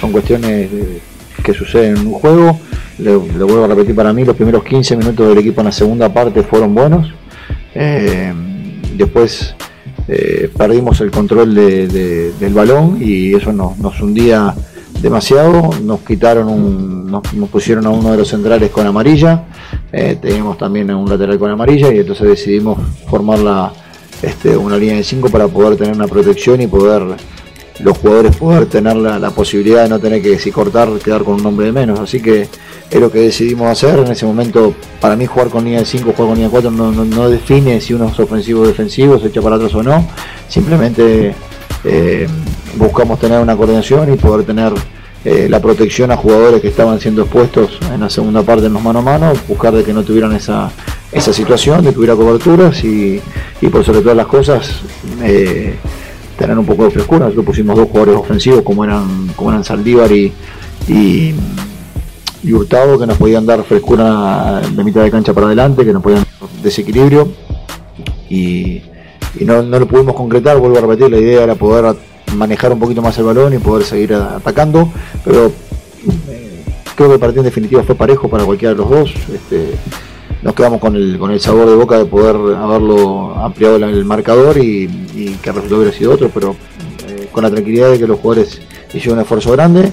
Son cuestiones eh, que suceden en un juego. Le, le vuelvo a repetir para mí, los primeros 15 minutos del equipo en la segunda parte fueron buenos. Eh, después eh, perdimos el control de- de- del balón y eso nos, nos hundía demasiado. Nos quitaron un, nos, pusieron a uno de los centrales con amarilla. Teníamos también a un lateral con amarilla y entonces decidimos formar la, este, una línea de 5 para poder tener una protección y poder los jugadores poder tener la, posibilidad de no tener que si cortar quedar con un hombre de menos. Así que es lo que decidimos hacer. En ese momento, para mí jugar con línea de 5, jugar con línea de 4 no, no- no define si uno es ofensivo o defensivo, se echa para atrás o no. Simplemente eh, buscamos tener una coordinación y poder tener eh, la protección a jugadores que estaban siendo expuestos en la segunda parte en los mano a mano, buscar de que no tuvieran esa, esa situación, de que hubiera coberturas y, y por sobre todas las cosas eh, tener un poco de frescura. Nosotros pusimos dos jugadores ofensivos como eran, como eran Saldívar y, y, Hurtado que nos podían dar frescura de mitad de cancha para adelante, que nos podían dar desequilibrio y, y no, no lo pudimos concretar, vuelvo a repetir, la idea era poder manejar un poquito más el balón y poder seguir atacando, pero eh, creo que el partido en definitiva fue parejo para cualquiera de los dos. Este, nos quedamos con el, con el sabor de boca de poder haberlo ampliado el, el marcador y, y que el resultado hubiera sido otro, pero eh, con la tranquilidad de que los jugadores hicieron un esfuerzo grande.